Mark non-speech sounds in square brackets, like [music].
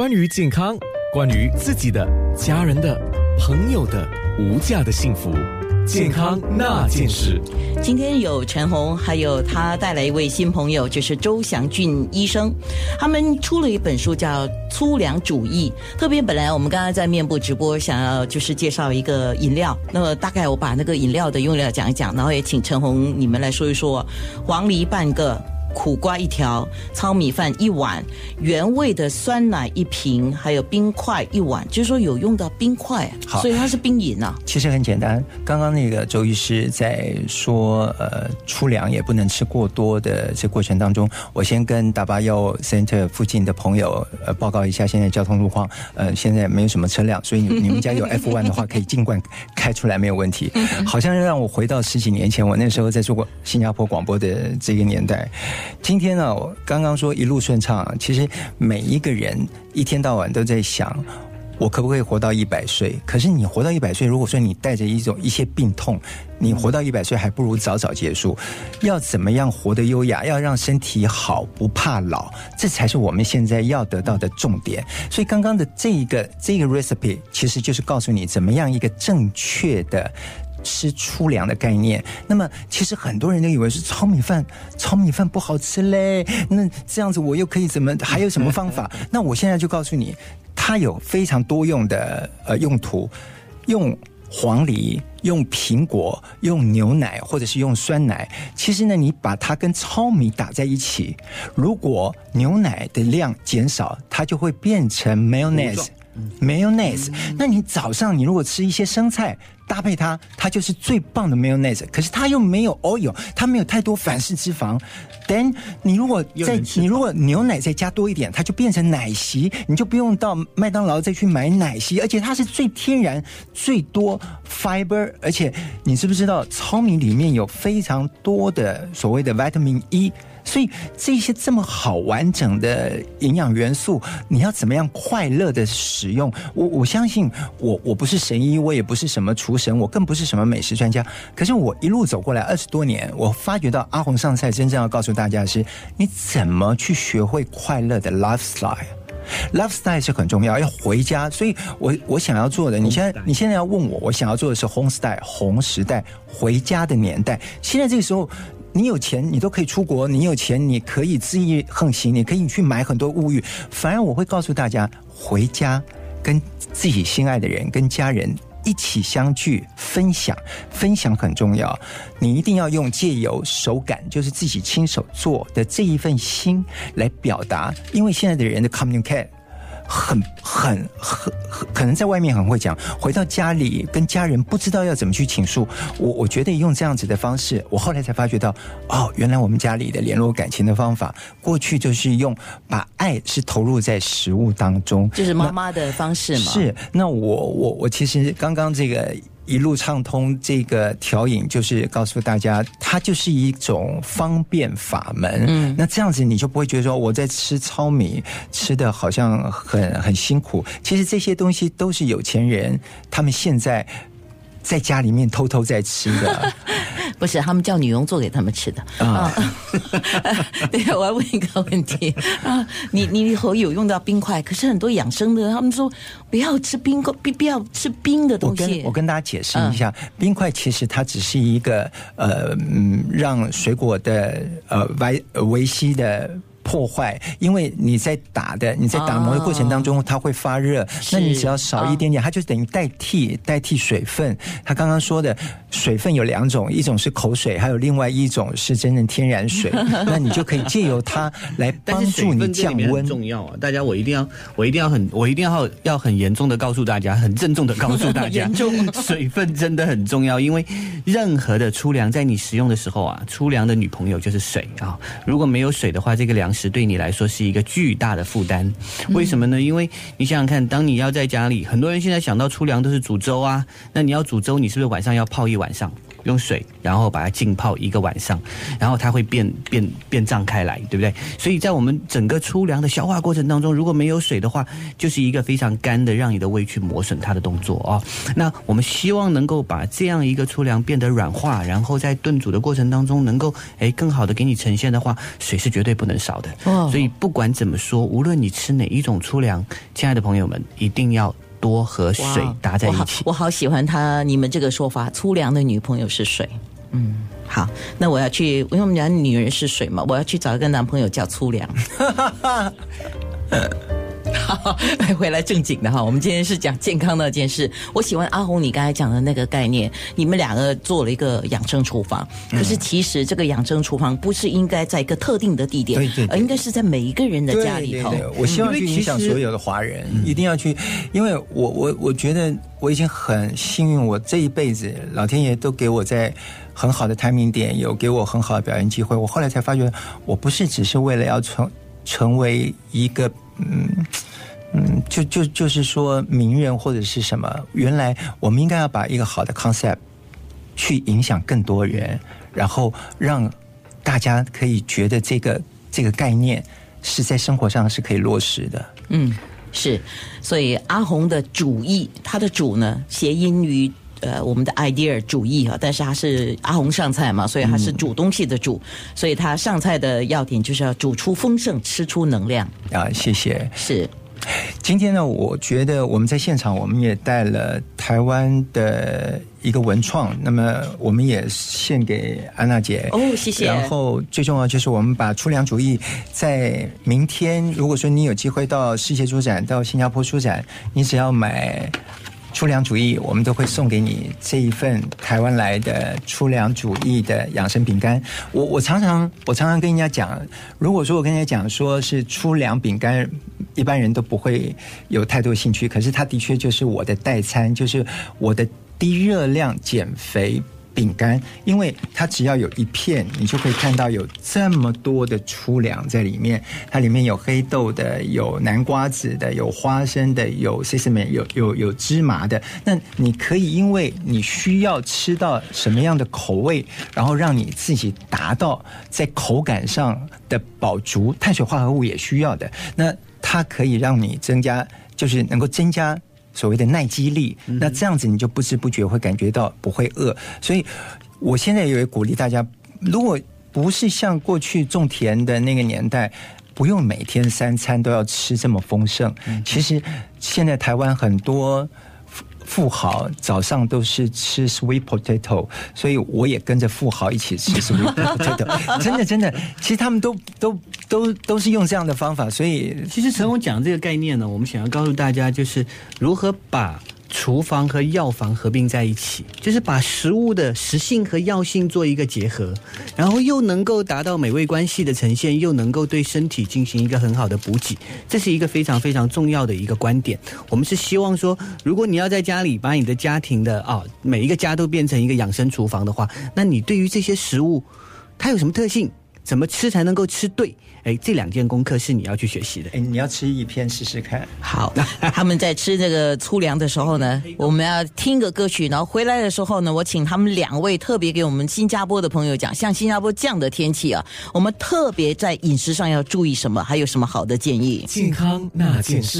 关于健康，关于自己的、家人的、朋友的无价的幸福，健康那件事。今天有陈红，还有他带来一位新朋友，就是周祥俊医生。他们出了一本书，叫《粗粮主义》。特别本来我们刚刚在面部直播，想要就是介绍一个饮料。那么大概我把那个饮料的用料讲一讲，然后也请陈红你们来说一说黄梨半个。苦瓜一条，糙米饭一碗，原味的酸奶一瓶，还有冰块一碗，就是说有用到冰块，好所以它是冰饮啊。其实很简单，刚刚那个周医师在说，呃，粗粮也不能吃过多的这过程当中，我先跟大巴药 Center 附近的朋友呃报告一下现在交通路况，呃，现在没有什么车辆，所以你你们家有 F one 的话，可以尽管开出来没有问题。好像让我回到十几年前，我那时候在做过新加坡广播的这个年代。今天呢，我刚刚说一路顺畅，其实每一个人一天到晚都在想。我可不可以活到一百岁？可是你活到一百岁，如果说你带着一种一些病痛，你活到一百岁还不如早早结束。要怎么样活得优雅？要让身体好，不怕老，这才是我们现在要得到的重点。所以刚刚的这一个这个 recipe 其实就是告诉你怎么样一个正确的。吃粗粮的概念，那么其实很多人都以为是糙米饭，糙米饭不好吃嘞。那这样子我又可以怎么？还有什么方法？[laughs] 那我现在就告诉你，它有非常多用的呃用途，用黄梨、用苹果、用牛奶或者是用酸奶。其实呢，你把它跟糙米打在一起，如果牛奶的量减少，它就会变成 mayonnaise。mayonnaise，那你早上你如果吃一些生菜搭配它，它就是最棒的 mayonnaise。可是它又没有 oil，它没有太多反式脂肪。then 你如果再你如果牛奶再加多一点，它就变成奶昔，你就不用到麦当劳再去买奶昔，而且它是最天然、最多 fiber，而且你知不知道糙米里面有非常多的所谓的 vitamin E。所以这些这么好完整的营养元素，你要怎么样快乐的使用？我我相信，我我不是神医，我也不是什么厨神，我更不是什么美食专家。可是我一路走过来二十多年，我发觉到阿红上菜真正要告诉大家的是，你怎么去学会快乐的 lifestyle。lifestyle 是很重要，要回家。所以我我想要做的，你现在你现在要问我，我想要做的是 home style 红时代回家的年代。现在这个时候。你有钱，你都可以出国；你有钱，你可以恣意横行，你可以去买很多物欲。反而我会告诉大家，回家跟自己心爱的人、跟家人一起相聚，分享，分享很重要。你一定要用借由手感，就是自己亲手做的这一份心来表达，因为现在的人的 communicate。很很很很，可能在外面很会讲，回到家里跟家人不知道要怎么去倾诉。我我觉得用这样子的方式，我后来才发觉到，哦，原来我们家里的联络感情的方法，过去就是用把爱是投入在食物当中，就是妈妈的方式嘛。是，那我我我其实刚刚这个。一路畅通这个调饮，就是告诉大家，它就是一种方便法门。嗯，那这样子你就不会觉得说我在吃糙米，吃的好像很很辛苦。其实这些东西都是有钱人他们现在。在家里面偷偷在吃的，[laughs] 不是他们叫女佣做给他们吃的啊。[laughs] 对，我要问一个问题啊，你你以后有用到冰块，可是很多养生的他们说不要吃冰块，不不要吃冰的东西。我跟我跟大家解释一下，冰块其实它只是一个呃嗯，让水果的呃维维 C 的。破坏，因为你在打的，你在打磨的过程当中，它会发热。那你只要少一点点，它就等于代替代替水分。他刚刚说的水分有两种，一种是口水，还有另外一种是真正天然水。[laughs] 那你就可以借由它来帮助你降温。重要啊！大家，我一定要，我一定要很，我一定要要很严重的告诉大家，[laughs] 很郑重的告诉大家，水分真的很重要。因为任何的粗粮在你食用的时候啊，粗粮的女朋友就是水啊。如果没有水的话，这个粮食。对你来说是一个巨大的负担，为什么呢？因为你想想看，当你要在家里，很多人现在想到粗粮都是煮粥啊，那你要煮粥，你是不是晚上要泡一晚上？用水，然后把它浸泡一个晚上，然后它会变变变胀开来，对不对？所以在我们整个粗粮的消化过程当中，如果没有水的话，就是一个非常干的，让你的胃去磨损它的动作哦。那我们希望能够把这样一个粗粮变得软化，然后在炖煮的过程当中能够诶更好的给你呈现的话，水是绝对不能少的。哦所以不管怎么说，无论你吃哪一种粗粮，亲爱的朋友们，一定要多和水搭在一我好起。我好喜欢他你们这个说法，粗粮的女朋友是水。嗯，好，那我要去，因为我们讲女人是水嘛，我要去找一个男朋友叫粗粮。[laughs] 好，[laughs] 回来正经的哈，我们今天是讲健康那件事。我喜欢阿红你刚才讲的那个概念，你们两个做了一个养生厨房，可是其实这个养生厨房不是应该在一个特定的地点，对对对而应该是在每一个人的家里头。对对对我希望去影响所有的华人，一定要去，因为我我我觉得我已经很幸运，我这一辈子老天爷都给我在很好的 timing 点，有给我很好的表演机会。我后来才发觉，我不是只是为了要成成为一个嗯。嗯，就就就是说名人或者是什么，原来我们应该要把一个好的 concept 去影响更多人，然后让大家可以觉得这个这个概念是在生活上是可以落实的。嗯，是，所以阿红的主意，他的主呢，谐音于呃我们的 idea 主义啊，但是他是阿红上菜嘛，所以他是煮东西的煮，所以他上菜的要点就是要煮出丰盛，吃出能量。啊，谢谢。是，今天呢，我觉得我们在现场，我们也带了台湾的一个文创，那么我们也献给安娜姐。哦谢谢然后最重要就是我们把粗粮主义在明天，如果说你有机会到世界书展、到新加坡书展，你只要买。粗粮主义，我们都会送给你这一份台湾来的粗粮主义的养生饼干。我我常常我常常跟人家讲，如果说我跟人家讲说是粗粮饼干，一般人都不会有太多兴趣。可是它的确就是我的代餐，就是我的低热量减肥。饼干，因为它只要有一片，你就可以看到有这么多的粗粮在里面。它里面有黑豆的，有南瓜子的，有花生的，有 sesame，有有有芝麻的。那你可以，因为你需要吃到什么样的口味，然后让你自己达到在口感上的饱足，碳水化合物也需要的。那它可以让你增加，就是能够增加。所谓的耐饥力，那这样子你就不知不觉会感觉到不会饿。所以，我现在也会鼓励大家，如果不是像过去种田的那个年代，不用每天三餐都要吃这么丰盛。其实现在台湾很多。富豪早上都是吃 sweet potato，所以我也跟着富豪一起吃 sweet [laughs] potato。真的真的，其实他们都都都都是用这样的方法，所以其实陈红讲这个概念呢，我们想要告诉大家，就是如何把厨房和药房合并在一起，就是把食物的食性和药性做一个结合，然后又能够达到美味关系的呈现，又能够对身体进行一个很好的补给，这是一个非常非常重要的一个观点。我们是希望说，如果你要在家里把你的家庭的啊、每一个家都变成一个养生厨房的话，那你对于这些食物它有什么特性？怎么吃才能够吃对？哎，这两件功课是你要去学习的。哎，你要吃一片试试看。好，[laughs] 他们在吃这个粗粮的时候呢，[laughs] 我们要听个歌曲，然后回来的时候呢，我请他们两位特别给我们新加坡的朋友讲，像新加坡这样的天气啊，我们特别在饮食上要注意什么，还有什么好的建议？健康那件事。